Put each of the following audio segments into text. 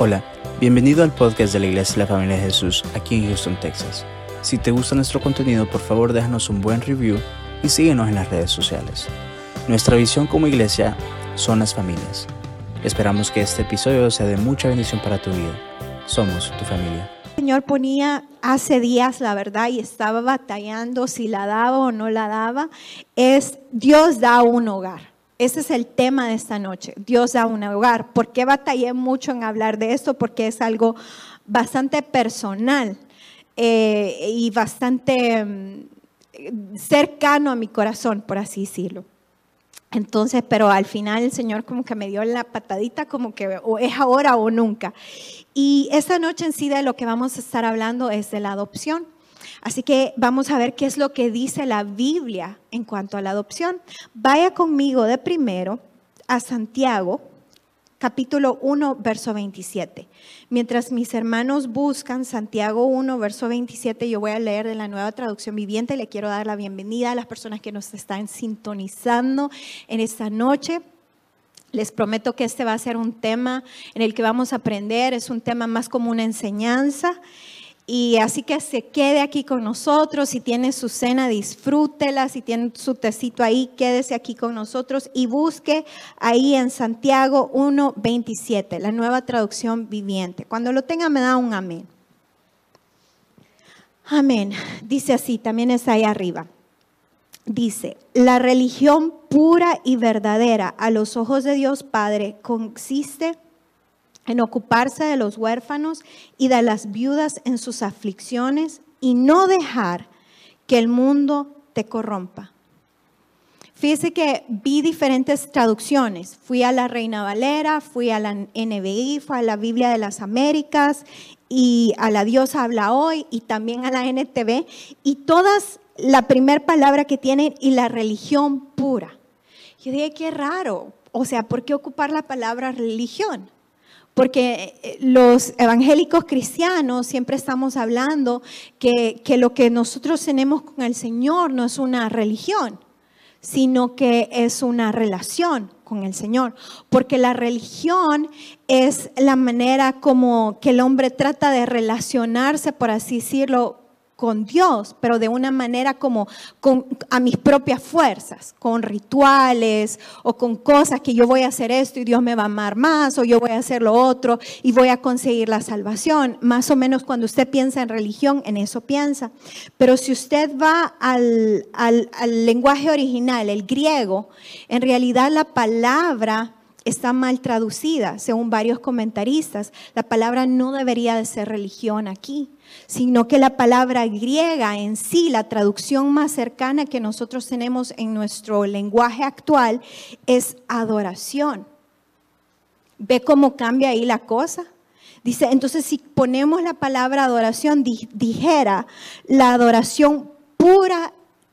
Hola, bienvenido al podcast de la Iglesia de la Familia de Jesús aquí en Houston, Texas. Si te gusta nuestro contenido, por favor déjanos un buen review y síguenos en las redes sociales. Nuestra visión como iglesia son las familias. Esperamos que este episodio sea de mucha bendición para tu vida. Somos tu familia. El Señor ponía hace días, la verdad, y estaba batallando si la daba o no la daba, es Dios da un hogar. Ese es el tema de esta noche. Dios da un hogar. ¿Por qué batallé mucho en hablar de esto? Porque es algo bastante personal eh, y bastante mm, cercano a mi corazón, por así decirlo. Entonces, pero al final el Señor como que me dio la patadita como que o es ahora o nunca. Y esta noche en sí de lo que vamos a estar hablando es de la adopción. Así que vamos a ver qué es lo que dice la Biblia en cuanto a la adopción. Vaya conmigo de primero a Santiago, capítulo 1, verso 27. Mientras mis hermanos buscan Santiago 1, verso 27, yo voy a leer de la nueva traducción viviente. Le quiero dar la bienvenida a las personas que nos están sintonizando en esta noche. Les prometo que este va a ser un tema en el que vamos a aprender, es un tema más como una enseñanza. Y así que se quede aquí con nosotros. Si tiene su cena, disfrútela. Si tiene su tecito ahí, quédese aquí con nosotros y busque ahí en Santiago 1.27, la nueva traducción viviente. Cuando lo tenga, me da un amén. Amén. Dice así, también está ahí arriba. Dice, la religión pura y verdadera a los ojos de Dios Padre consiste en ocuparse de los huérfanos y de las viudas en sus aflicciones y no dejar que el mundo te corrompa. Fíjese que vi diferentes traducciones. Fui a la Reina Valera, fui a la NBI, fui a la Biblia de las Américas y a la Dios habla hoy y también a la NTV. Y todas la primera palabra que tienen y la religión pura. Yo dije, qué raro. O sea, ¿por qué ocupar la palabra religión? Porque eh, los evangélicos cristianos siempre estamos hablando que, lo que nosotros tenemos con el Señor no es una religión, sino que es una relación con el Señor. Porque la religión es la manera como que el hombre trata de relacionarse, por así decirlo, con Dios, pero de una manera como a mis propias fuerzas, con rituales o con cosas que yo voy a hacer esto y Dios me va a amar más o yo voy a hacer lo otro y voy a conseguir la salvación. Más o menos cuando usted piensa en religión, en eso piensa. Pero si usted va al, al lenguaje original, el griego, en realidad la palabra está mal traducida, según varios comentaristas. La palabra no debería de ser religión aquí sino que la palabra griega en sí, la traducción más cercana que nosotros tenemos en nuestro lenguaje actual, es adoración. ¿Ve cómo cambia ahí la cosa? Dice, entonces si ponemos la palabra adoración, dijera la adoración pura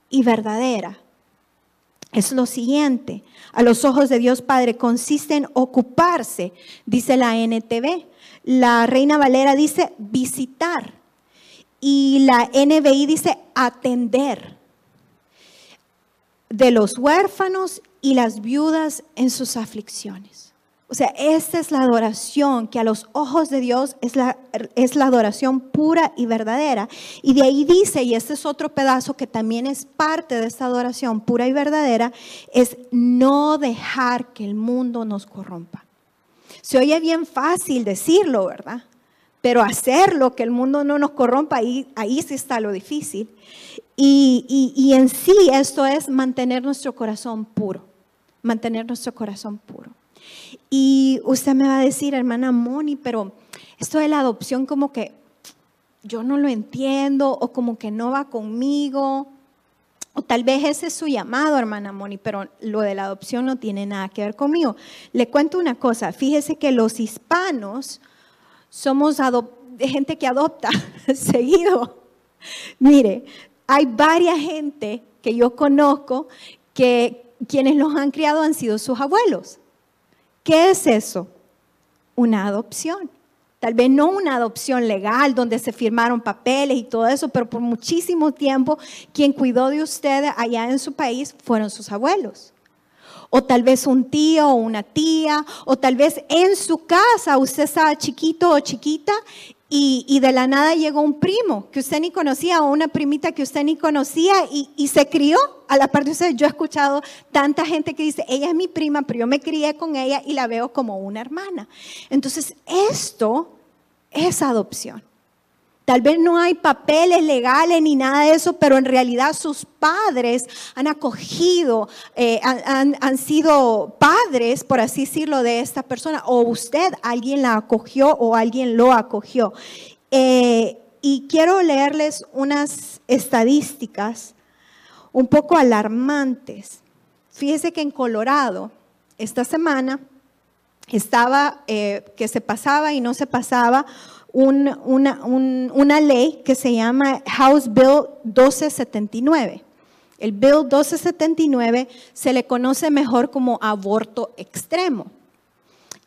y verdadera. Es lo siguiente, a los ojos de Dios Padre consiste en ocuparse, dice la NTV. La Reina Valera dice visitar y la NBI dice atender de los huérfanos y las viudas en sus aflicciones. O sea, esta es la adoración que a los ojos de Dios es la, es la adoración pura y verdadera. Y de ahí dice, y este es otro pedazo que también es parte de esta adoración pura y verdadera, es no dejar que el mundo nos corrompa. Se oye bien fácil decirlo, ¿verdad? pero hacerlo, que el mundo no nos corrompa, ahí, ahí sí está lo difícil. Y, y, en sí esto es mantener nuestro corazón puro, mantener nuestro corazón puro. Y usted me va a decir, hermana Moni, pero esto de la adopción como que yo no lo entiendo o como que no va conmigo. O tal vez ese es su llamado, hermana Moni, pero lo de la adopción no tiene nada que ver conmigo. Le cuento una cosa, fíjese que los hispanos somos gente que adopta seguido. Mire, hay varias gente que yo conozco que quienes los han criado han sido sus abuelos. ¿Qué es eso? Una adopción. Tal vez no una adopción legal donde se firmaron papeles y todo eso, pero por muchísimo tiempo quien cuidó de ustedes allá en su país fueron sus abuelos. o tal vez un tío o una tía, o tal vez en su casa usted estaba chiquito o chiquita y, de la nada llegó un primo que usted ni conocía o una primita que usted ni conocía y, se crió a la parte de usted. Yo he escuchado tanta gente que dice, ella es mi prima, pero yo me crié con ella y la veo como una hermana. Entonces, esto es adopción. Tal vez no hay papeles legales ni nada de eso, pero en realidad sus padres han acogido, eh, han, sido padres, por así decirlo, de esta persona. O usted, alguien la acogió o alguien lo acogió. Eh, y quiero leerles unas estadísticas un poco alarmantes. Fíjese que en Colorado, esta semana, estaba eh, que se pasaba y no se pasaba una, ley que se llama House Bill 1279. El Bill 1279 se le conoce mejor como aborto extremo.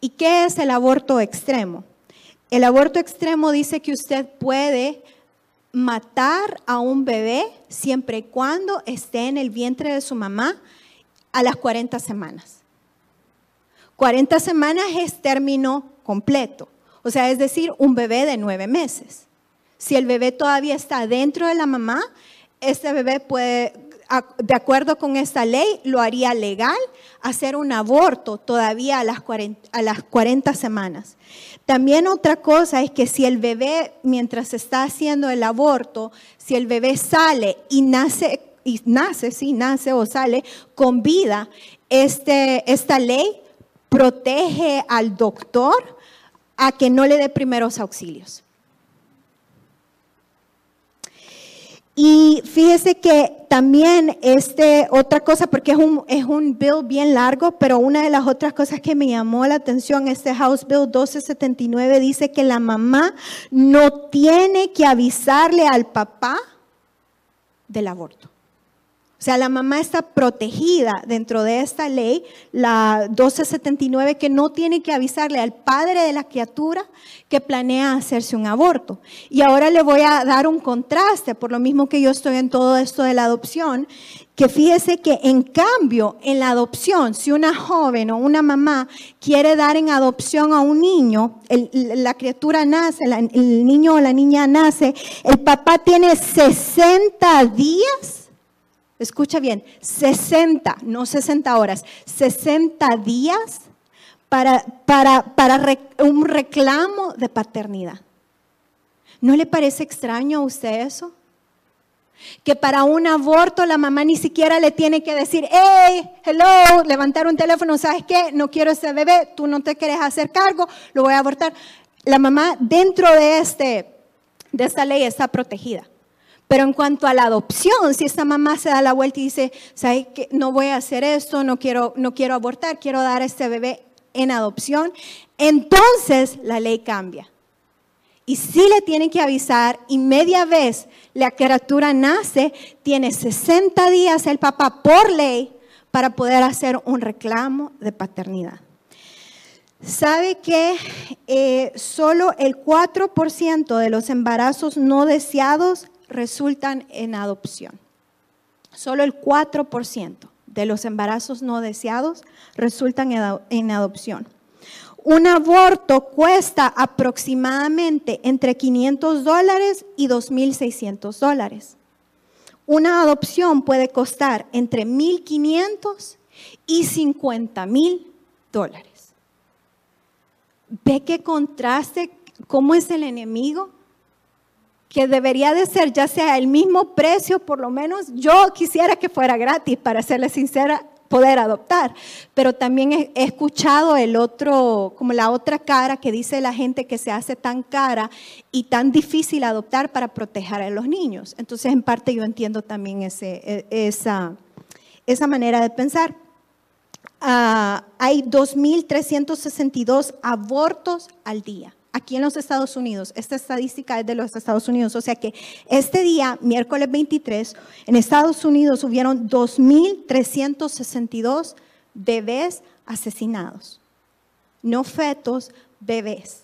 ¿Y qué es el aborto extremo? El aborto extremo dice que usted puede matar a un bebé siempre y cuando esté en el vientre de su mamá a las 40 semanas. 40 semanas es término completo. O sea, es decir, un bebé de nueve meses. Si el bebé todavía está dentro de la mamá, este bebé puede, de acuerdo con esta ley, lo haría legal hacer un aborto todavía a las 40, a las 40 semanas. También otra cosa es que si el bebé, mientras está haciendo el aborto, si el bebé sale y nace, y nace, sí, nace o sale con vida, este, esta ley protege al doctor a que no le dé primeros auxilios. Y fíjese que también este, otra cosa, porque es un, es un bill bien largo, pero una de las otras cosas que me llamó la atención, este House Bill 1279 dice que la mamá no tiene que avisarle al papá del aborto. O sea, la mamá está protegida dentro de esta ley, la 1279, que no tiene que avisarle al padre de la criatura que planea hacerse un aborto. Y ahora le voy a dar un contraste, por lo mismo que yo estoy en todo esto de la adopción, que fíjese que en cambio, en la adopción, si una joven o una mamá quiere dar en adopción a un niño, la criatura nace, el niño o la niña nace, el papá tiene 60 días escucha bien, 60, no 60 horas, 60 días para, para, para un reclamo de paternidad. ¿No le parece extraño a usted eso? Que para un aborto la mamá ni siquiera le tiene que decir, hey, hello, levantar un teléfono, ¿sabes qué? No quiero ese bebé, tú no te quieres hacer cargo, lo voy a abortar. La mamá dentro de, este, de esta ley está protegida. Pero en cuanto a la adopción, si esta mamá se da la vuelta y dice, ¿sabes qué? No voy a hacer esto, no quiero, no quiero abortar, quiero dar a este bebé en adopción, entonces la ley cambia. Y si le tienen que avisar y media vez la criatura nace, tiene 60 días el papá por ley para poder hacer un reclamo de paternidad. ¿Sabe que eh, solo el 4% de los embarazos no deseados resultan en adopción. Solo el 4% de los embarazos no deseados resultan en adopción. Un aborto cuesta aproximadamente entre 500 dólares y 2.600 dólares. Una adopción puede costar entre 1.500 y 50.000 dólares. ¿Ve qué contraste? ¿Cómo es el enemigo? Que debería de ser ya sea el mismo precio, por lo menos yo quisiera que fuera gratis, para serle sincera, poder adoptar. Pero también he, escuchado el otro, como la otra cara que dice la gente que se hace tan cara y tan difícil adoptar para proteger a los niños. Entonces, en parte yo entiendo también ese, e, esa, esa manera de pensar. Uh, hay 2.362 abortos al día aquí en los Estados Unidos. Esta estadística es de los Estados Unidos. O sea que este día, miércoles 23, en Estados Unidos hubieron 2.362 bebés asesinados. No fetos, bebés.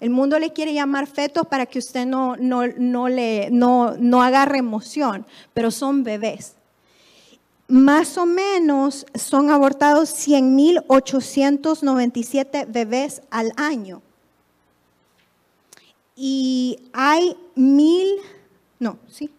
El mundo le quiere llamar fetos para que usted no, no, no, le, no, no agarre emoción, pero son bebés. más o menos son abortados 100.897 bebés al año. Y hay mil, no, sí,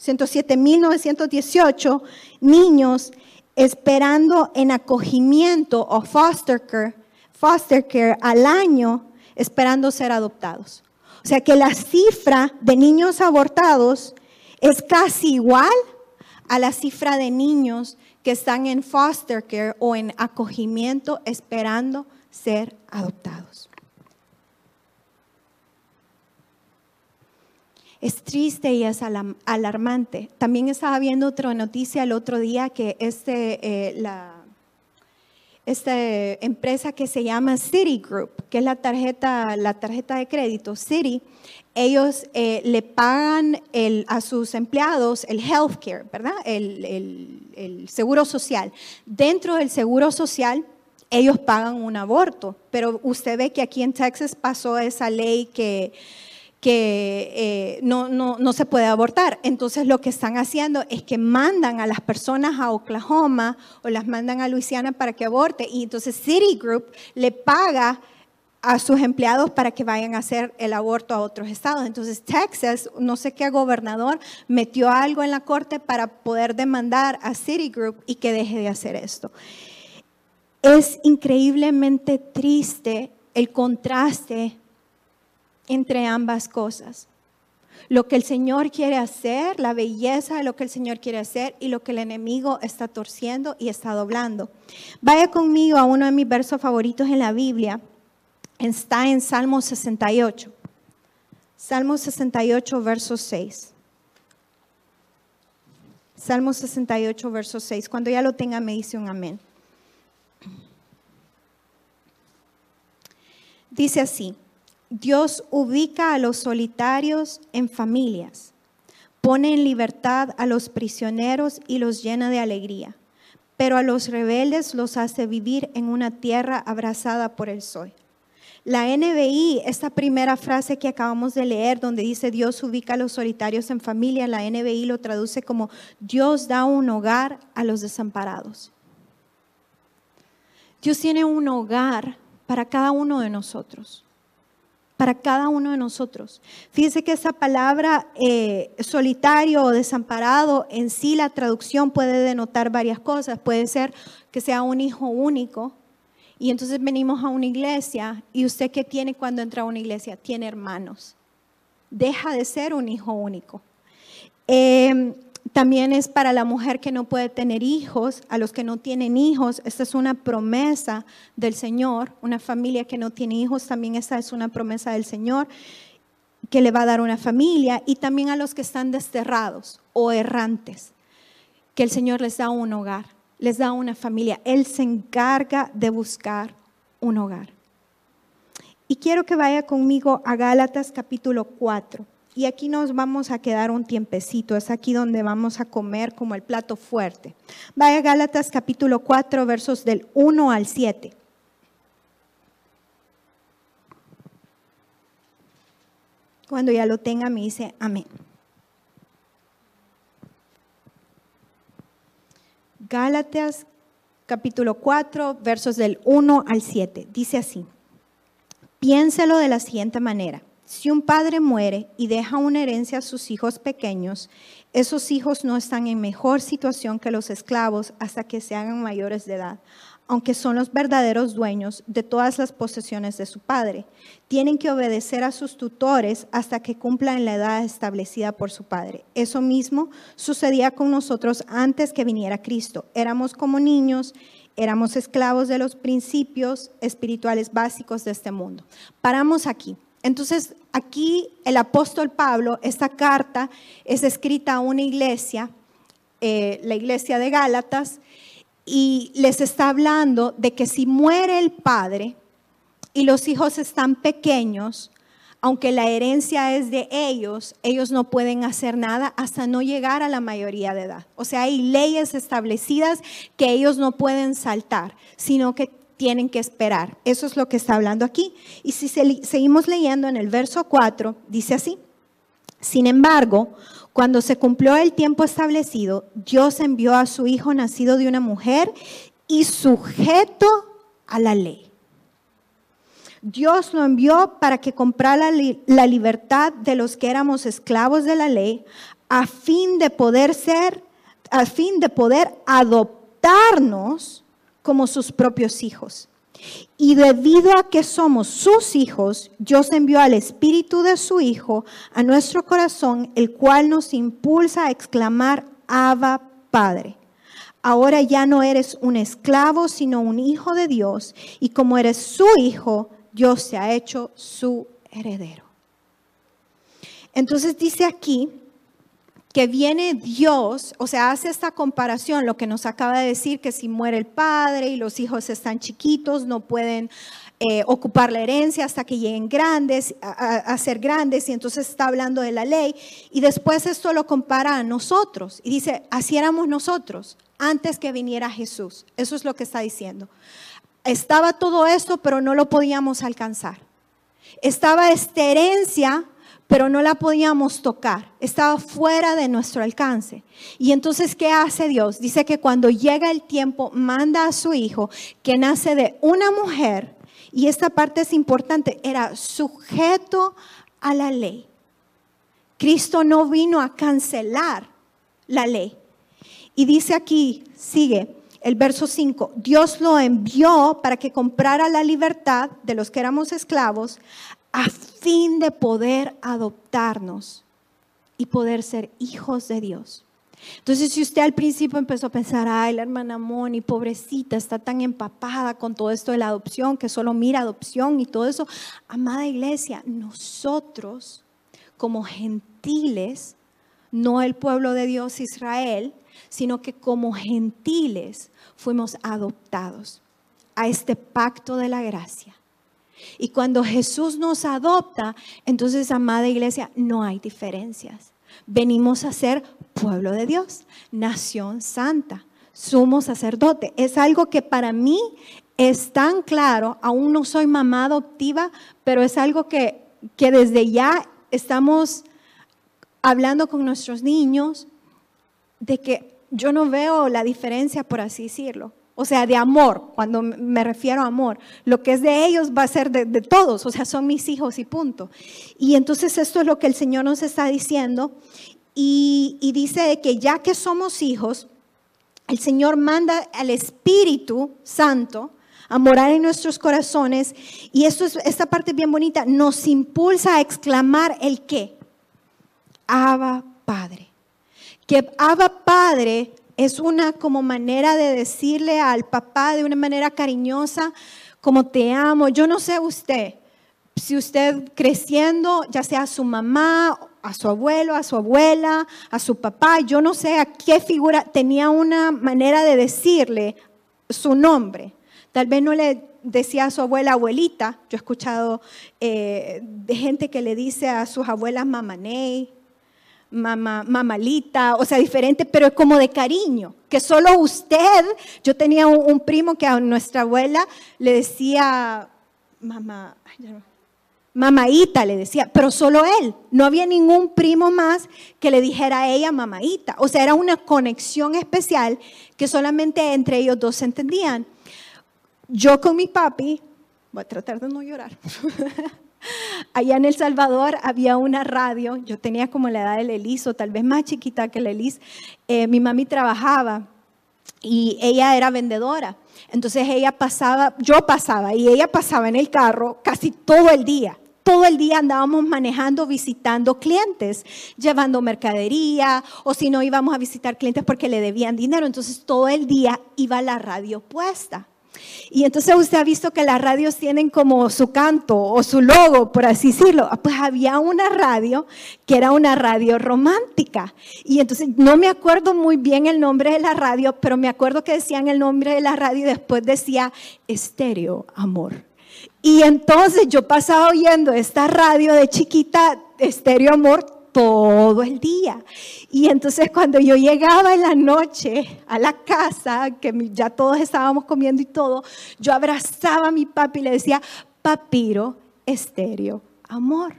107.918 niños esperando en acogimiento o foster care, foster care al año esperando ser adoptados. O sea que la cifra de niños abortados es casi igual a la cifra de niños que están en foster care o en acogimiento esperando ser adoptados. Es triste y es alarmante. También estaba viendo otra noticia el otro día que este, eh, la, esta empresa que se llama Citigroup, que es la tarjeta, la tarjeta de crédito, Citi, ellos eh, le pagan a sus empleados el health care, ¿verdad? El, el, seguro social. Dentro del seguro social, ellos pagan un aborto, pero usted ve que aquí en Texas pasó esa ley que, que eh, no, no, no, se puede abortar. Entonces lo que están haciendo es que mandan a las personas a Oklahoma o las mandan a Luisiana para que aborte. Y entonces Citigroup le paga a sus empleados para que vayan a hacer el aborto a otros estados. Entonces Texas, no sé qué gobernador, metió algo en la corte para poder demandar a Citigroup y que deje de hacer esto. Es increíblemente triste el contraste entre ambas cosas. Lo que el Señor quiere hacer, la belleza de lo que el Señor quiere hacer y lo que el enemigo está torciendo y está doblando. Vaya conmigo a uno de mis versos favoritos en la Biblia, está en Salmo 68. Salmo 68, verso 6. Salmo 68, verso 6. Cuando ya lo tenga, me dice un amén. Dice así, Dios ubica a los solitarios en familias, pone en libertad a los prisioneros y los llena de alegría, pero a los rebeldes los hace vivir en una tierra abrazada por el sol. La NBI, esta primera frase que acabamos de leer, donde dice Dios ubica a los solitarios en familia, la NBI lo traduce como Dios da un hogar a los desamparados. Dios tiene un hogar para cada uno de nosotros para cada uno de nosotros. Fíjense que esa palabra eh, solitario o desamparado, en sí la traducción puede denotar varias cosas. Puede ser que sea un hijo único, y entonces venimos a una iglesia y usted qué tiene cuando entra a una iglesia? Tiene hermanos. Deja de ser un hijo único. Em, también es para la mujer que no puede tener hijos, a los que no tienen hijos. Esta es una promesa del Señor. Una familia que no tiene hijos, también esta es una promesa del Señor que le va a dar una familia. Y también a los que están desterrados o errantes, que el Señor les da un hogar les da una familia. Él se encarga de buscar un hogar. Y quiero que vaya conmigo a Gálatas capítulo 4. Y aquí nos vamos a quedar un tiempecito. Es aquí donde vamos a comer como el plato fuerte. Vaya Gálatas capítulo 4, versos del 1 al 7. Cuando ya lo tenga, me dice amén. Gálatas capítulo 4, versos del 1 al 7. Dice así, piénselo de la siguiente manera. Si un padre muere y deja una herencia a sus hijos pequeños, esos hijos no están en mejor situación que los esclavos hasta que se hagan mayores de edad aunque son los verdaderos dueños de todas las posesiones de su padre. Tienen que obedecer a sus tutores hasta que cumplan la edad establecida por su padre. Eso mismo sucedía con nosotros antes que viniera Cristo. Éramos como niños, éramos esclavos de los principios espirituales básicos de este mundo. Paramos aquí. Entonces, aquí el apóstol Pablo, esta carta es escrita a una iglesia, eh, la iglesia de Gálatas, y les está hablando de que si muere el padre y los hijos están pequeños, aunque la herencia es de ellos, ellos no pueden hacer nada hasta no llegar a la mayoría de edad. O sea, hay leyes establecidas que ellos no pueden saltar, sino que tienen que esperar. Eso es lo que está hablando aquí. Y si seguimos leyendo en el verso 4, dice así, Sin embargo, cuando se cumplió el tiempo establecido, Dios envió a su hijo nacido de una mujer y sujeto a la ley. Dios lo envió para que comprara la, libertad de los que éramos esclavos de la ley, a fin de poder ser, a fin de poder adoptarnos como sus propios hijos. Y debido a que somos sus hijos, Dios envió al Espíritu de su Hijo a nuestro corazón, el cual nos impulsa a exclamar, Abba Padre. Ahora ya no eres un esclavo, sino un hijo de Dios. Y como eres su hijo, Dios se ha hecho su heredero. Entonces dice aquí que viene Dios, o sea, hace esta comparación, lo que nos acaba de decir, que si muere el padre y los hijos están chiquitos, no pueden eh, ocupar la herencia hasta que lleguen grandes, a, ser grandes, y entonces está hablando de la ley, y después esto lo compara a nosotros, y dice, así éramos nosotros, antes que viniera Jesús, eso es lo que está diciendo. Estaba todo esto, pero no lo podíamos alcanzar. Estaba esta herencia, pero no la podíamos tocar, estaba fuera de nuestro alcance. Y entonces, ¿qué hace Dios? Dice que cuando llega el tiempo, manda a su hijo, que nace de una mujer, y esta parte es importante, era sujeto a la ley. Cristo no vino a cancelar la ley. Y dice aquí, sigue, el verso 5, Dios lo envió para que comprara la libertad de los que éramos esclavos a fin de poder adoptarnos y poder ser hijos de Dios. Entonces, si usted al principio empezó a pensar, ay, la hermana Moni, pobrecita, está tan empapada con todo esto de la adopción, que solo mira adopción y todo eso, amada iglesia, nosotros como gentiles, no el pueblo de Dios Israel, sino que como gentiles fuimos adoptados a este pacto de la gracia. Y cuando Jesús nos adopta, entonces, amada iglesia, no hay diferencias. Venimos a ser pueblo de Dios, nación santa, sumo sacerdote. Es algo que para mí es tan claro, aún no soy mamá adoptiva, pero es algo que, que desde ya estamos hablando con nuestros niños de que yo no veo la diferencia, por así decirlo. O sea, de amor, cuando me refiero a amor. Lo que es de ellos va a ser de, todos, o sea, son mis hijos y punto. Y entonces esto es lo que el Señor nos está diciendo. Y, y dice que ya que somos hijos, el Señor manda al Espíritu Santo a morar en nuestros corazones. Y esto es, esta parte bien bonita, nos impulsa a exclamar el qué. Abba Padre. Que Abba Padre es una como manera de decirle al papá de una manera cariñosa, como te amo. Yo no sé usted, si usted creciendo, ya sea a su mamá, a su abuelo, a su abuela, a su papá, yo no sé a qué figura, tenía una manera de decirle su nombre. Tal vez no le decía a su abuela abuelita, yo he escuchado eh, de gente que le dice a sus abuelas mamaney, mamá, mamalita, o sea, diferente, pero es como de cariño, que solo usted, yo tenía un, primo que a nuestra abuela le decía, mamá, mamaita le decía, pero solo él, no había ningún primo más que le dijera a ella mamaita, o sea, era una conexión especial que solamente entre ellos dos se entendían. Yo con mi papi, voy a tratar de no llorar. Allá en El Salvador había una radio, yo tenía como la edad del Elis, o tal vez más chiquita que el Elis. Eh, mi mami trabajaba y ella era vendedora. Entonces ella pasaba, yo pasaba y ella pasaba en el carro casi todo el día. Todo el día andábamos manejando, visitando clientes, llevando mercadería, o si no íbamos a visitar clientes porque le debían dinero. Entonces todo el día iba la radio puesta. Y entonces usted ha visto que las radios tienen como su canto o su logo, por así decirlo. Pues había una radio que era una radio romántica. Y entonces no me acuerdo muy bien el nombre de la radio, pero me acuerdo que decían el nombre de la radio y después decía Estéreo Amor. Y entonces yo pasaba oyendo esta radio de chiquita, Estéreo Amor, todo el día. Y entonces cuando yo llegaba en la noche a la casa, que ya todos estábamos comiendo y todo, yo abrazaba a mi papi y le decía, papiro, estéreo, amor.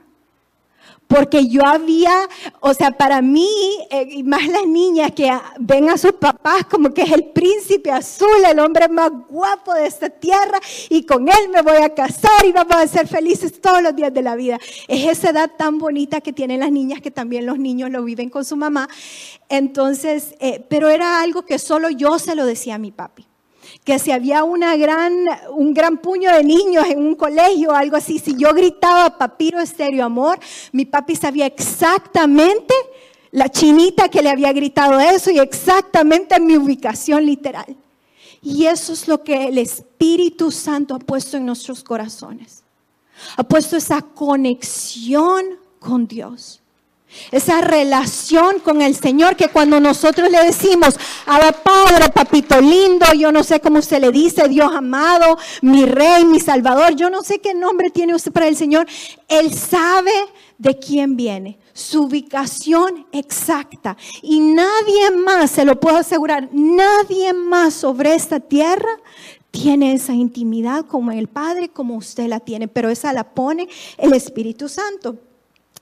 Porque yo había, o sea, para mí, eh, y más las niñas que ven a sus papás como que es el príncipe azul, el hombre más guapo de esta tierra, y con él me voy a casar y vamos a ser felices todos los días de la vida. Es esa edad tan bonita que tienen las niñas que también los niños lo viven con su mamá. Entonces, eh, pero era algo que solo yo se lo decía a mi papi que si había una gran, un gran puño de niños en un colegio o algo así, si yo gritaba papiro estéreo amor, mi papi sabía exactamente la chinita que le había gritado eso y exactamente mi ubicación literal. Y eso es lo que el Espíritu Santo ha puesto en nuestros corazones. Ha puesto esa conexión con Dios. Esa relación con el Señor que cuando nosotros le decimos, Abba Padre, papito lindo, yo no sé cómo usted le dice, Dios amado, mi rey, mi salvador, yo no sé qué nombre tiene usted para el Señor, Él sabe de quién viene, su ubicación exacta. Y nadie más, se lo puedo asegurar, nadie más sobre esta tierra tiene esa intimidad como el Padre, como usted la tiene, pero esa la pone el Espíritu Santo.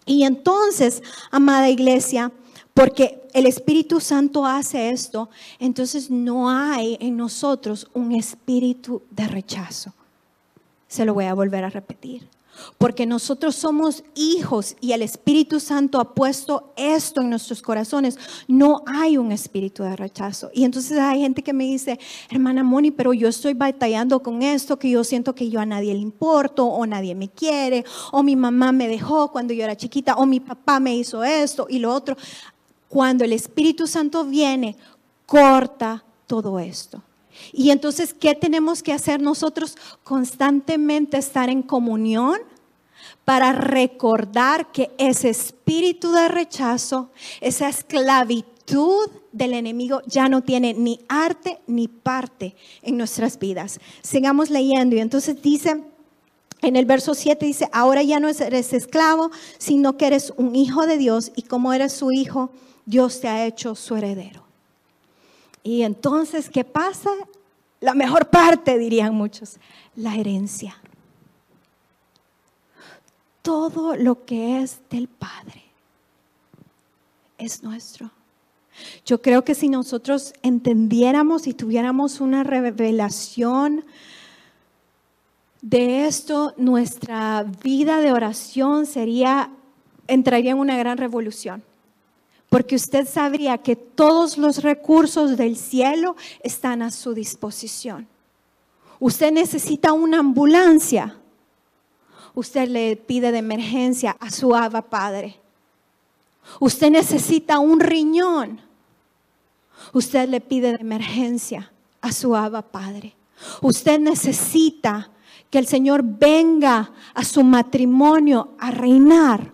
Y entonces, amada iglesia, porque el Espíritu Santo hace esto, entonces no hay en nosotros un espíritu de rechazo. Se lo voy a volver a repetir. Porque nosotros somos hijos y el Espíritu Santo ha puesto esto en nuestros corazones. No hay un espíritu de rechazo. Y entonces hay gente que me dice, hermana Moni, pero yo estoy batallando con esto, que yo siento que yo a nadie le importo, o nadie me quiere, o mi mamá me dejó cuando yo era chiquita, o mi papá me hizo esto y lo otro. Cuando el Espíritu Santo viene, corta todo esto. Y entonces, ¿qué tenemos que hacer nosotros? Constantemente estar en comunión para recordar que ese espíritu de rechazo, esa esclavitud del enemigo ya no tiene ni arte ni parte en nuestras vidas. Sigamos leyendo y entonces dice... En el verso 7 dice, ahora ya no eres esclavo, sino que eres un hijo de Dios y como eres su hijo, Dios te ha hecho su heredero. Y entonces, ¿qué pasa? La mejor parte, dirían muchos, la herencia. Todo lo que es del Padre es nuestro. Yo creo que si nosotros entendiéramos y tuviéramos una revelación de esto, nuestra vida de oración sería, entraría en una gran revolución porque usted sabría que todos los recursos del cielo están a su disposición. Usted necesita una ambulancia. Usted le pide de emergencia a su Abba Padre. Usted necesita un riñón. Usted le pide de emergencia a su Abba Padre. Usted necesita que el Señor venga a su matrimonio a reinar.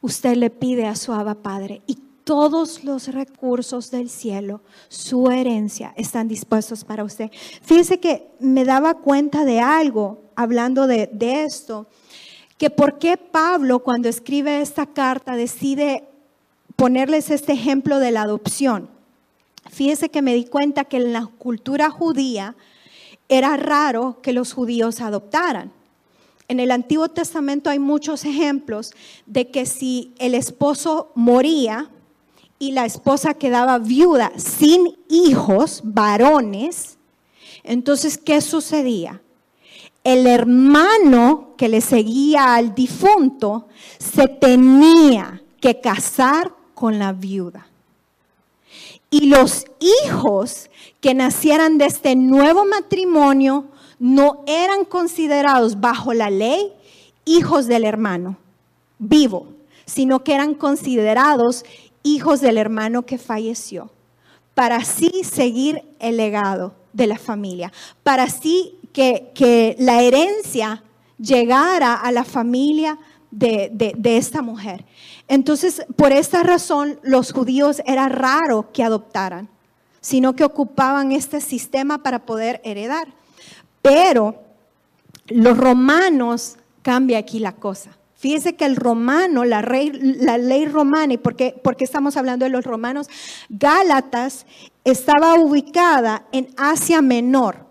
Usted le pide a su Abba Padre. Todos los recursos del cielo, su herencia, están dispuestos para usted. Fíjese que me daba cuenta de algo hablando de, esto, que por qué Pablo cuando escribe esta carta decide ponerles este ejemplo de la adopción. Fíjese que me di cuenta que en la cultura judía era raro que los judíos adoptaran. En el Antiguo Testamento hay muchos ejemplos de que si el esposo moría, y la esposa quedaba viuda sin hijos varones, entonces, ¿qué sucedía? El hermano que le seguía al difunto se tenía que casar con la viuda. Y los hijos que nacieran de este nuevo matrimonio no eran considerados bajo la ley hijos del hermano vivo, sino que eran considerados hijos del hermano que falleció, para así seguir el legado de la familia, para así que, la herencia llegara a la familia de, de, esta mujer. Entonces, por esta razón, los judíos era raro que adoptaran, sino que ocupaban este sistema para poder heredar. Pero los romanos cambia aquí la cosa. Fíjese que el romano, la, ley romana, ¿y por qué, estamos hablando de los romanos? Gálatas estaba ubicada en Asia Menor,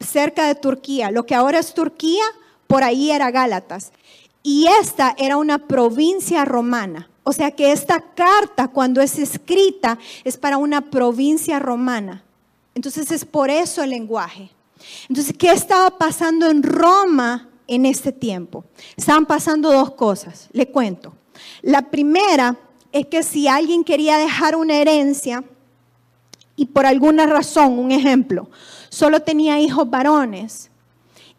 cerca de Turquía. Lo que ahora es Turquía, por ahí era Gálatas. y esta era una provincia romana. O sea que esta carta cuando es escrita es para una provincia romana. Entonces es por eso el lenguaje. Entonces, ¿qué estaba pasando en Roma en este tiempo? Estaban pasando dos cosas, le cuento. La primera es que si alguien quería dejar una herencia y por alguna razón, un ejemplo, solo tenía hijos varones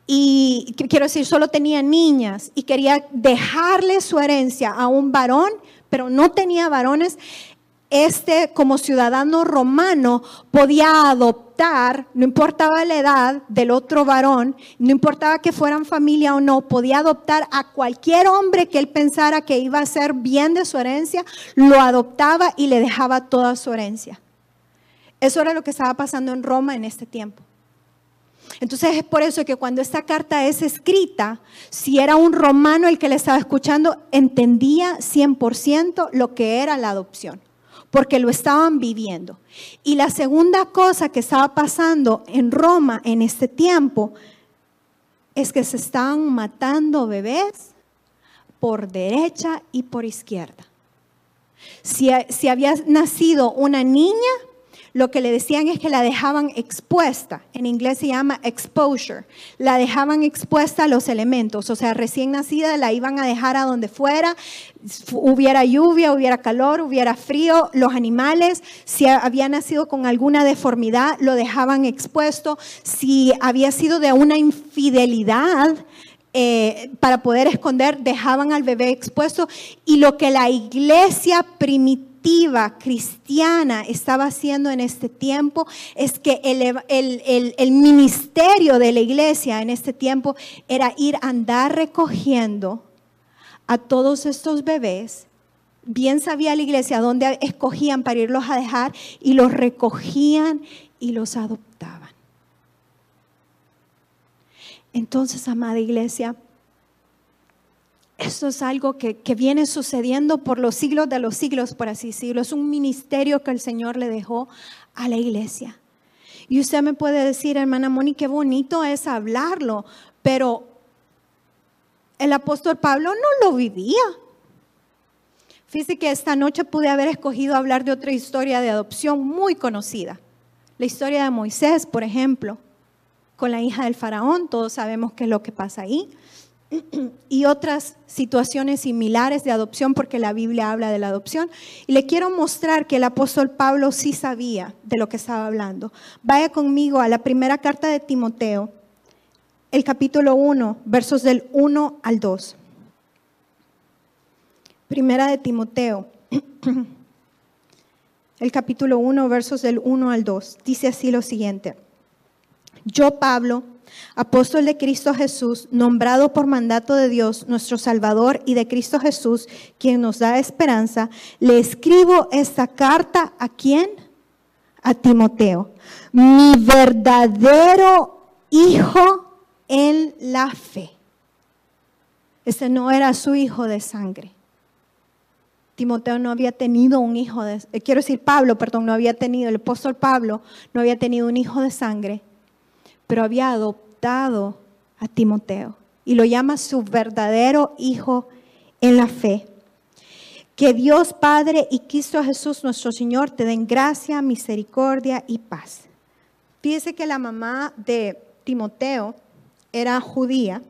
y quiero decir, solo tenía niñas y quería dejarle su herencia a un varón, pero no tenía varones, este como ciudadano romano podía adoptar, no importaba la edad del otro varón, no importaba que fueran familia o no, podía adoptar a cualquier hombre que él pensara que iba a ser bien de su herencia, lo adoptaba y le dejaba toda su herencia. Eso era lo que estaba pasando en Roma en este tiempo. Entonces es por eso que cuando esta carta es escrita, si era un romano el que le estaba escuchando, entendía 100% lo que era la adopción porque lo estaban viviendo. Y la segunda cosa que estaba pasando en Roma en este tiempo es que se estaban matando bebés por derecha y por izquierda. Si, si había nacido una niña, lo que le decían es que la dejaban expuesta, en inglés se llama exposure, la dejaban expuesta a los elementos, o sea, recién nacida la iban a dejar a donde fuera, hubiera lluvia, hubiera calor, hubiera frío, los animales, si había nacido con alguna deformidad, lo dejaban expuesto, si había sido de una infidelidad, eh, para poder esconder, dejaban al bebé expuesto. Y lo que la iglesia primitiva cristiana estaba haciendo en este tiempo es que el, ministerio de la iglesia en este tiempo era ir a andar recogiendo a todos estos bebés. Bien sabía la iglesia dónde escogían para irlos a dejar y los recogían y los adoptaban. Entonces, amada iglesia, esto es algo que, viene sucediendo por los siglos de los siglos, por así decirlo. Es un ministerio que el Señor le dejó a la iglesia. Y usted me puede decir, hermana Moni, qué bonito es hablarlo, pero el apóstol Pablo no lo vivía. Fíjese que esta noche pude haber escogido hablar de otra historia de adopción muy conocida. La historia de Moisés, por ejemplo, con la hija del faraón, todos sabemos qué es lo que pasa ahí y otras situaciones similares de adopción, porque la Biblia habla de la adopción. Y le quiero mostrar que el apóstol Pablo sí sabía de lo que estaba hablando. Vaya conmigo a la primera carta de Timoteo, el capítulo 1, versos del 1 al 2. Primera de Timoteo, el capítulo 1, versos del 1 al 2. Dice así lo siguiente. Yo, Pablo, apóstol de Cristo Jesús, nombrado por mandato de Dios, nuestro Salvador, y de Cristo Jesús, quien nos da esperanza, le escribo esta carta a quién? A Timoteo, mi verdadero hijo en la fe. Ese no era su hijo de sangre. Timoteo no había tenido un hijo de, eh, quiero decir Pablo, perdón, no había tenido, el apóstol Pablo no había tenido un hijo de sangre, pero había adoptado a Timoteo y lo llama su verdadero hijo en la fe. Que Dios Padre y Cristo Jesús nuestro Señor te den gracia, misericordia y paz. Fíjese que la mamá de Timoteo era judía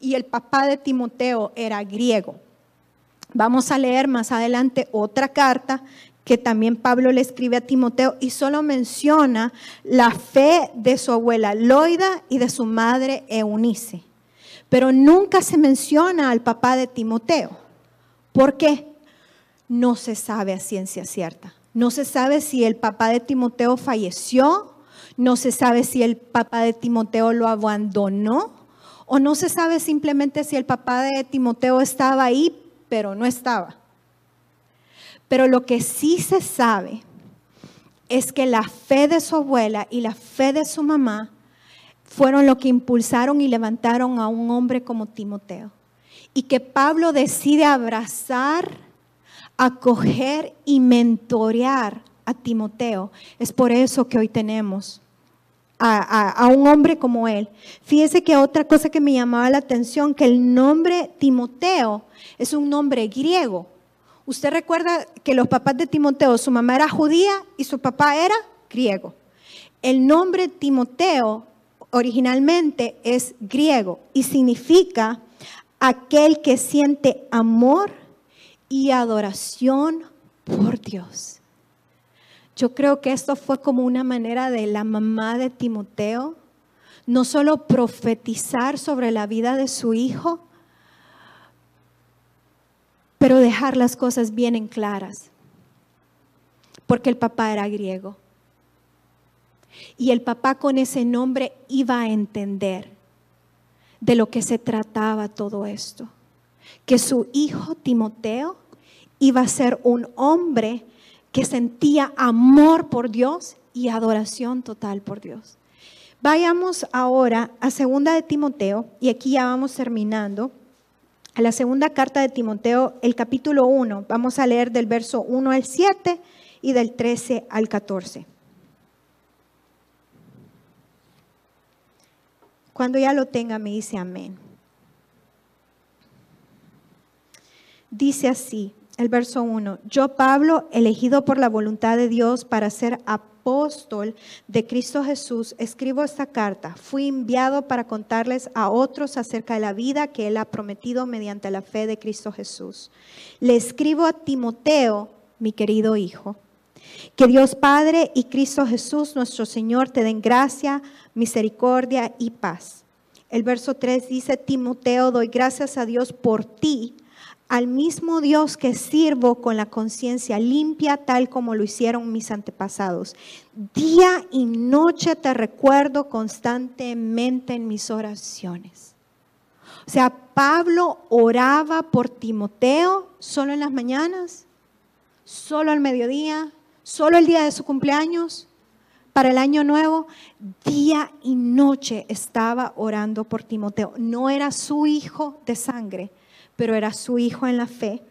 y el papá de Timoteo era griego. Vamos a leer más adelante otra carta que también Pablo le escribe a Timoteo y solo menciona la fe de su abuela Loida y de su madre Eunice. Pero nunca se menciona al papá de Timoteo. ¿Por qué? No se sabe a ciencia cierta. No se sabe si el papá de Timoteo falleció, no se sabe si el papá de Timoteo lo abandonó, o no se sabe simplemente si el papá de Timoteo estaba ahí, pero no estaba. Pero lo que sí se sabe es que la fe de su abuela y la fe de su mamá fueron lo que impulsaron y levantaron a un hombre como Timoteo. Y que Pablo decide abrazar, acoger y mentorear a Timoteo. Es por eso que hoy tenemos a, a, un hombre como él. Fíjese que otra cosa que me llamaba la atención, que el nombre Timoteo es un nombre griego. Usted recuerda que los papás de Timoteo, su mamá era judía y su papá era griego. El nombre Timoteo originalmente es griego y significa aquel que siente amor y adoración por Dios. Yo creo que esto fue como una manera de la mamá de Timoteo, no solo profetizar sobre la vida de su hijo, pero dejar las cosas bien en claras, porque el papá era griego. Y el papá con ese nombre iba a entender de lo que se trataba todo esto, que su hijo Timoteo iba a ser un hombre que sentía amor por Dios y adoración total por Dios. Vayamos ahora a segunda de Timoteo y aquí ya vamos terminando. A la segunda carta de Timoteo, el capítulo 1. Vamos a leer del verso 1 al 7 y del 13 al 14. Cuando ya lo tenga, me dice amén. Dice así, el verso 1, yo Pablo, elegido por la voluntad de Dios para ser apóstol de Cristo Jesús, escribo esta carta. Fui enviado para contarles a otros acerca de la vida que Él ha prometido mediante la fe de Cristo Jesús. Le escribo a Timoteo, mi querido hijo. Que Dios Padre y Cristo Jesús, nuestro Señor, te den gracia, misericordia y paz. El verso 3 dice, Timoteo, doy gracias a Dios por ti al mismo Dios que sirvo con la conciencia limpia, tal como lo hicieron mis antepasados. Día y noche te recuerdo constantemente en mis oraciones. O sea, Pablo oraba por Timoteo solo en las mañanas, solo al mediodía, solo el día de su cumpleaños, para el año nuevo, día y noche estaba orando por Timoteo. No era su hijo de sangre, pero era su hijo en la fe.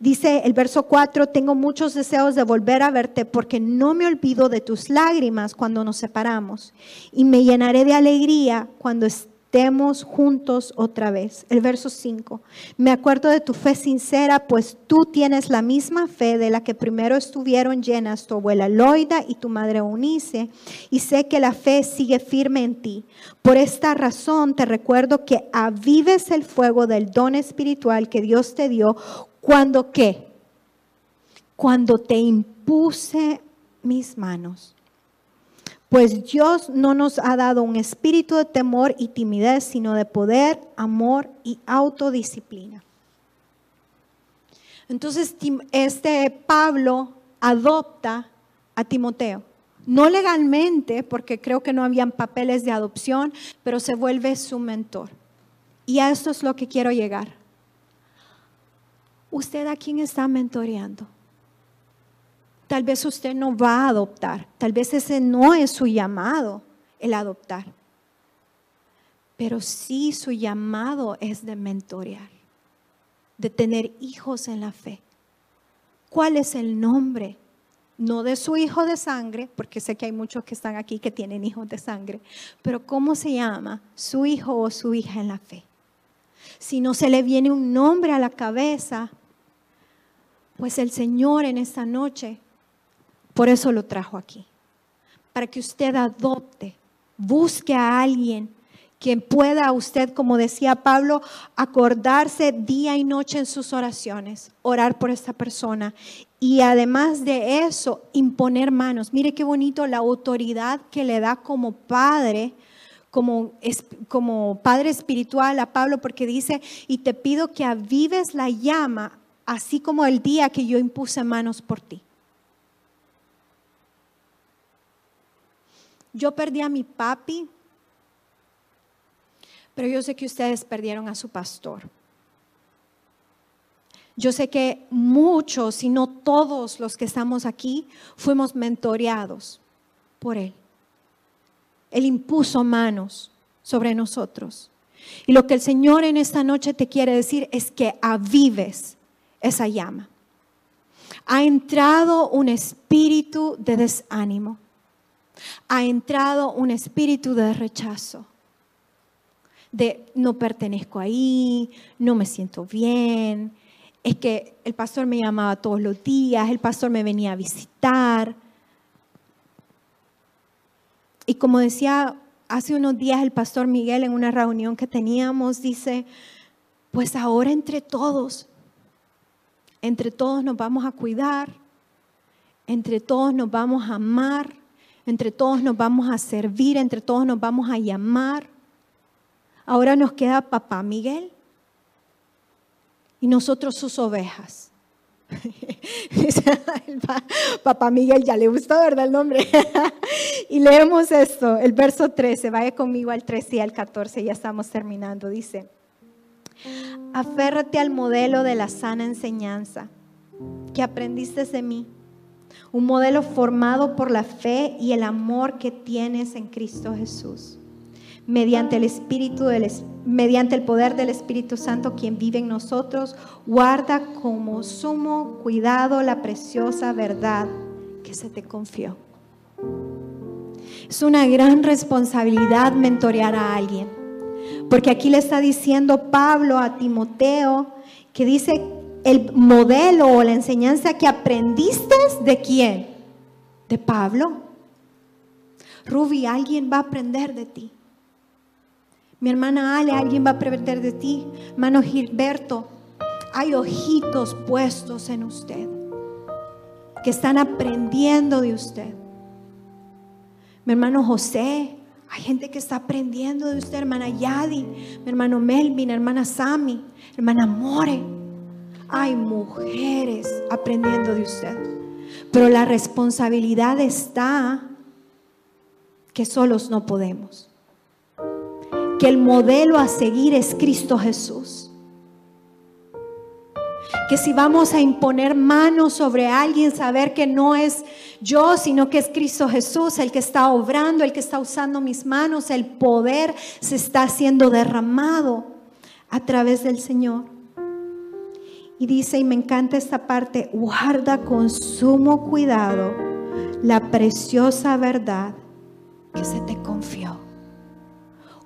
Dice el verso 4, tengo muchos deseos de volver a verte porque no me olvido de tus lágrimas cuando nos separamos y me llenaré de alegría cuando estemos juntos otra vez. El verso 5, me acuerdo de tu fe sincera, pues tú tienes la misma fe de la que primero estuvieron llenas tu abuela Loida y tu madre Unice, y sé que la fe sigue firme en ti. Por esta razón te recuerdo que avives el fuego del don espiritual que Dios te dio cuando qué? Cuando te impuse mis manos. Pues Dios no nos ha dado un espíritu de temor y timidez, sino de poder, amor y autodisciplina. Entonces, este Pablo adopta a Timoteo. No legalmente, porque creo que no habían papeles de adopción, pero se vuelve su mentor. Y a esto es lo que quiero llegar. ¿Usted a quién está mentoreando? Tal vez usted no va a adoptar, tal vez ese no es su llamado, el adoptar. Pero sí su llamado es de mentorear, de tener hijos en la fe. ¿Cuál es el nombre? No de su hijo de sangre, porque sé que hay muchos que están aquí que tienen hijos de sangre, pero ¿cómo se llama su hijo o su hija en la fe? Si no se le viene un nombre a la cabeza, pues el Señor en esta noche por eso lo trajo aquí. Para que usted adopte, busque a alguien que pueda usted, como decía Pablo, acordarse día y noche en sus oraciones, orar por esta persona y además de eso, imponer manos. Mire qué bonito la autoridad que le da como padre, como, como padre espiritual a Pablo, porque dice, y te pido que avives la llama, así como el día que yo impuse manos por ti. Yo perdí a mi papi, pero yo sé que ustedes perdieron a su pastor. Yo sé que muchos, si no todos los que estamos aquí, fuimos mentoreados por Él. Él impuso manos sobre nosotros. Y lo que el Señor en esta noche te quiere decir es que avives esa llama. Ha entrado un espíritu de desánimo ha entrado un espíritu de rechazo, de no pertenezco ahí, no me siento bien, es que el pastor me llamaba todos los días, el pastor me venía a visitar. Y como decía hace unos días el pastor Miguel en una reunión que teníamos, dice, pues ahora entre todos, entre todos nos vamos a cuidar, entre todos nos vamos a amar, entre todos nos vamos a servir, entre todos nos vamos a llamar. Ahora nos queda papá Miguel y nosotros sus ovejas. Papá Miguel, ya le gustó, ¿verdad? El nombre. y leemos esto, el verso 13, vaya conmigo al 13 y al 14, ya estamos terminando. Dice, aférrate al modelo de la sana enseñanza que aprendiste de mí un modelo formado por la fe y el amor que tienes en Cristo Jesús. Mediante el espíritu mediante el poder del Espíritu Santo quien vive en nosotros, guarda como sumo cuidado la preciosa verdad que se te confió. Es una gran responsabilidad mentorear a alguien. Porque aquí le está diciendo Pablo a Timoteo que dice el modelo o la enseñanza que aprendiste de quién? De Pablo. Ruby, alguien va a aprender de ti. Mi hermana Ale, alguien va a aprender de ti. Hermano Gilberto, hay ojitos puestos en usted que están aprendiendo de usted. Mi hermano José, hay gente que está aprendiendo de usted, hermana Yadi, mi hermano Melvin, hermana Sami, hermana More hay mujeres aprendiendo de usted. Pero la responsabilidad está que solos no podemos. Que el modelo a seguir es Cristo Jesús. Que si vamos a imponer manos sobre alguien, saber que no es yo, sino que es Cristo Jesús el que está obrando, el que está usando mis manos, el poder se está siendo derramado a través del Señor. Y dice, y me encanta esta parte, guarda con sumo cuidado la preciosa verdad que se te confió.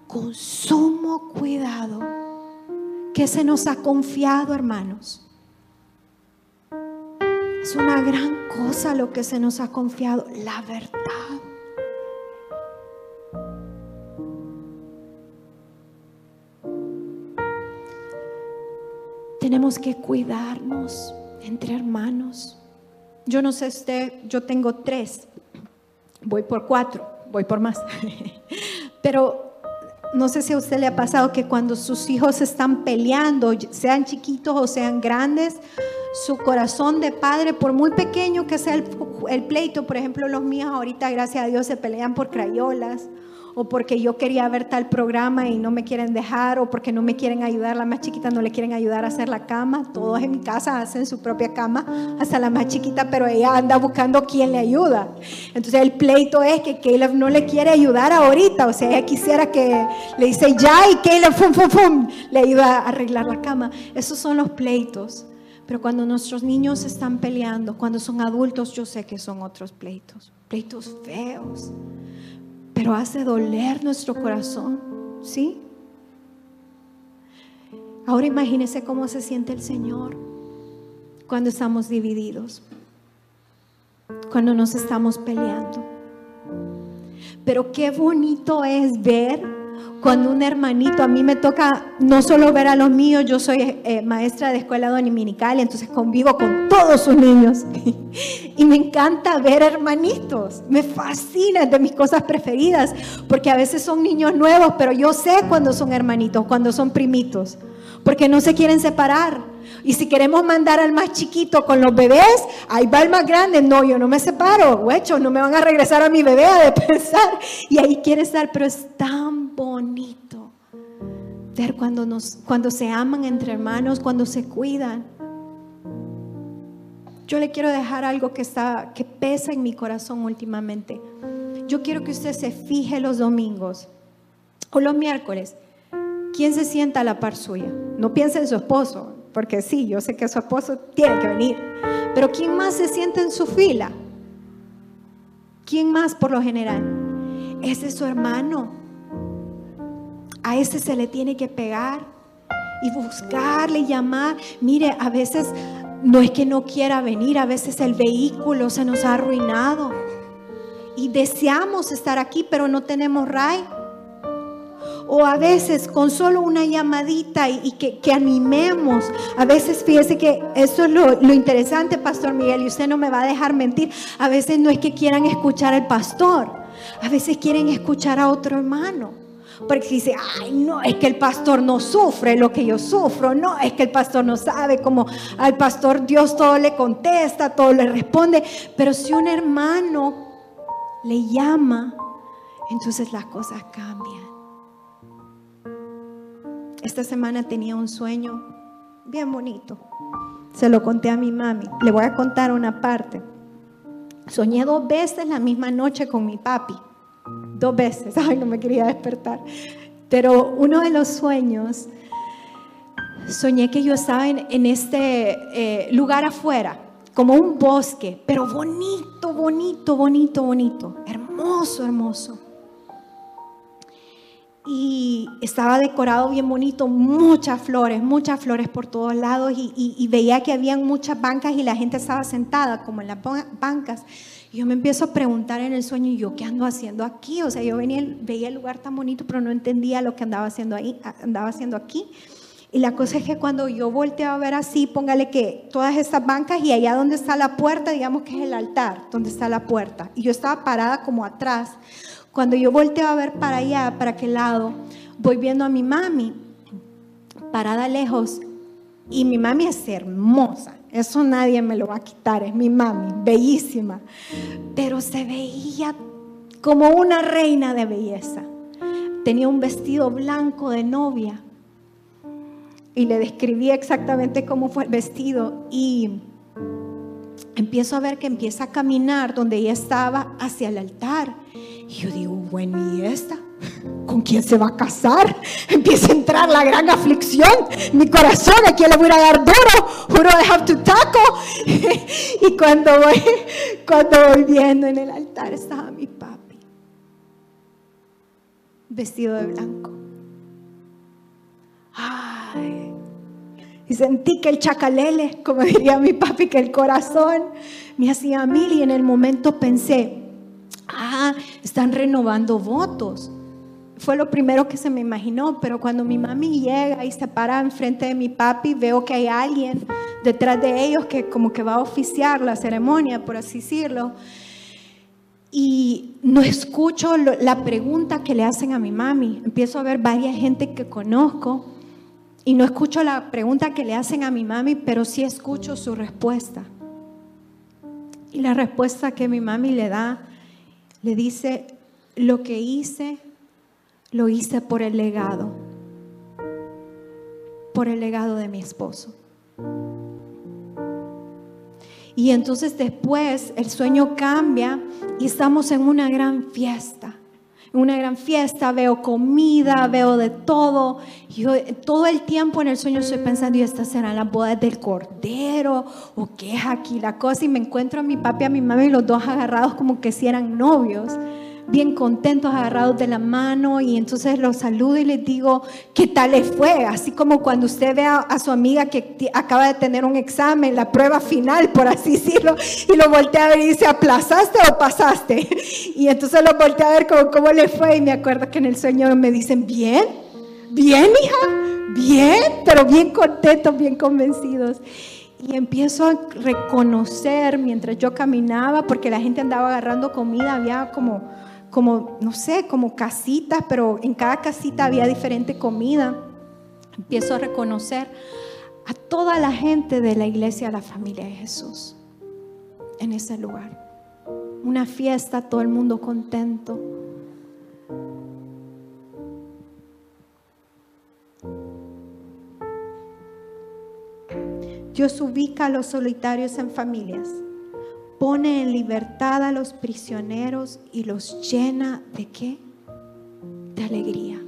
Con sumo cuidado que se nos ha confiado, hermanos. Es una gran cosa lo que se nos ha confiado, la verdad. Tenemos que cuidarnos entre hermanos. Yo no sé usted, yo tengo tres, voy por cuatro, voy por más. Pero no sé si a usted le ha pasado que cuando sus hijos están peleando, sean chiquitos o sean grandes, su corazón de padre, por muy pequeño que sea el, el pleito, por ejemplo, los míos ahorita, gracias a Dios, se pelean por crayolas o porque yo quería ver tal programa y no me quieren dejar, o porque no me quieren ayudar, la más chiquita no le quieren ayudar a hacer la cama, todos en mi casa hacen su propia cama, hasta la más chiquita, pero ella anda buscando quién le ayuda. Entonces el pleito es que Caleb no le quiere ayudar ahorita, o sea, ella quisiera que le dice ya y Caleb fum, fum, fum, le ayuda a arreglar la cama. Esos son los pleitos. Pero cuando nuestros niños están peleando, cuando son adultos, yo sé que son otros pleitos, pleitos feos pero hace doler nuestro corazón, ¿sí? Ahora imagínese cómo se siente el Señor cuando estamos divididos, cuando nos estamos peleando. Pero qué bonito es ver cuando un hermanito, a mí me toca no solo ver a los míos, yo soy eh, maestra de escuela dominical, entonces convivo con todos sus niños. y me encanta ver hermanitos, me fascina, es de mis cosas preferidas, porque a veces son niños nuevos, pero yo sé cuando son hermanitos, cuando son primitos, porque no se quieren separar. Y si queremos mandar al más chiquito con los bebés, ahí va el más grande. No, yo no me separo, huecho, no me van a regresar a mi bebé a pensar. Y ahí quiere estar, pero es tan bonito ver cuando, nos, cuando se aman entre hermanos, cuando se cuidan. Yo le quiero dejar algo que, está, que pesa en mi corazón últimamente. Yo quiero que usted se fije los domingos o los miércoles. ¿Quién se sienta a la par suya? No piense en su esposo, porque sí, yo sé que su esposo tiene que venir. Pero ¿quién más se sienta en su fila? ¿Quién más por lo general? Ese es su hermano. A ese se le tiene que pegar y buscarle, llamar. Mire, a veces no es que no quiera venir, a veces el vehículo se nos ha arruinado y deseamos estar aquí, pero no tenemos RAI. O a veces con solo una llamadita y, que, animemos. A veces fíjese que eso es lo, interesante, Pastor Miguel, y usted no me va a dejar mentir. A veces no es que quieran escuchar al pastor, a veces quieren escuchar a otro hermano. Porque dice, ay, no, es que el pastor no sufre lo que yo sufro, no, es que el pastor no sabe cómo al pastor Dios todo le contesta, todo le responde. Pero si un hermano le llama, entonces las cosas cambian. Esta semana tenía un sueño bien bonito. Se lo conté a mi mami. Le voy a contar una parte. Soñé dos veces la misma noche con mi papi dos veces, ay, no me quería despertar. Pero uno de los sueños, soñé que yo estaba en, este eh, lugar afuera, como un bosque, pero bonito, bonito, bonito, bonito, hermoso, hermoso. Y estaba decorado bien bonito, muchas flores, muchas flores por todos lados y, veía que habían muchas bancas y la gente estaba sentada como en las bancas. Y yo me empiezo a preguntar en el sueño, ¿y yo qué ando haciendo aquí? O sea, yo venía, veía el lugar tan bonito, pero no entendía lo que andaba haciendo ahí, andaba haciendo aquí. Y la cosa es que cuando yo volteo a ver así, póngale que todas estas bancas y allá donde está la puerta, digamos que es el altar, donde está la puerta. Y yo estaba parada como atrás. Cuando yo volteo a ver para allá, para aquel lado, voy viendo a mi mami parada lejos. Y mi mami es hermosa, eso nadie me lo va a quitar, es mi mami, bellísima. Pero se veía como una reina de belleza. Tenía un vestido blanco de novia. Y le describí exactamente cómo fue el vestido. Y empiezo a ver que empieza a caminar donde ella estaba hacia el altar. Y yo digo, bueno, ¿y esta? ¿Con quién se va a casar? Empieza a entrar la gran aflicción. Mi corazón, ¿a quién le voy a dar duro? Juro I have to tackle. y cuando voy, cuando voy viendo en el altar estaba mi papi. Vestido de blanco. Ay. Y sentí que el chacalele, como diría mi papi, que el corazón me hacía mil. Y en el momento pensé, ah, están renovando votos fue lo primero que se me imaginó, pero cuando mi mami llega y se para enfrente de mi papi, veo que hay alguien detrás de ellos que como que va a oficiar la ceremonia, por así decirlo. Y no escucho la pregunta que le hacen a mi mami. Empiezo a ver varias gente que conozco y no escucho la pregunta que le hacen a mi mami, pero sí escucho su respuesta. Y la respuesta que mi mami le da, le dice, lo que hice lo hice por el legado, por el legado de mi esposo. Y entonces después el sueño cambia y estamos en una gran fiesta. Una gran fiesta veo comida, veo de todo. Yo todo el tiempo en el sueño estoy pensando, ¿y estas serán las bodas del cordero? ¿O qué es aquí la cosa? Y me encuentro a mi papi y a mi mamá y los dos agarrados como que si eran novios bien contentos, agarrados de la mano y entonces los saludo y les digo, ¿qué tal les fue? Así como cuando usted ve a, su amiga que acaba de tener un examen, la prueba final, por así decirlo, y lo voltea a ver y dice, ¿aplazaste o pasaste? Y entonces lo voltea a ver como, ¿cómo le fue? Y me acuerdo que en el sueño me dicen, bien, bien, hija, bien, pero bien contentos, bien convencidos. Y empiezo a reconocer mientras yo caminaba, porque la gente andaba agarrando comida, había como como, no sé, como casitas, pero en cada casita había diferente comida. Empiezo a reconocer a toda la gente de la iglesia, la familia de Jesús, en ese lugar. Una fiesta, todo el mundo contento. Dios ubica a los solitarios en familias pone en libertad a los prisioneros y los llena de qué? De alegría.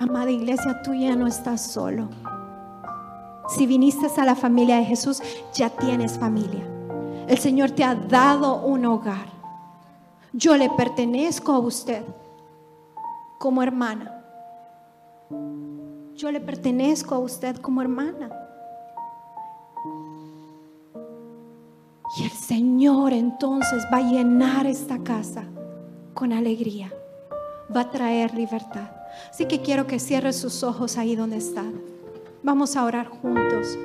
Amada iglesia, tú ya no estás solo. Si viniste a la familia de Jesús, ya tienes familia. El Señor te ha dado un hogar. Yo le pertenezco a usted como hermana. Yo le pertenezco a usted como hermana. Y el Señor entonces va a llenar esta casa con alegría. Va a traer libertad. Así que quiero que cierre sus ojos ahí donde está. Vamos a orar juntos.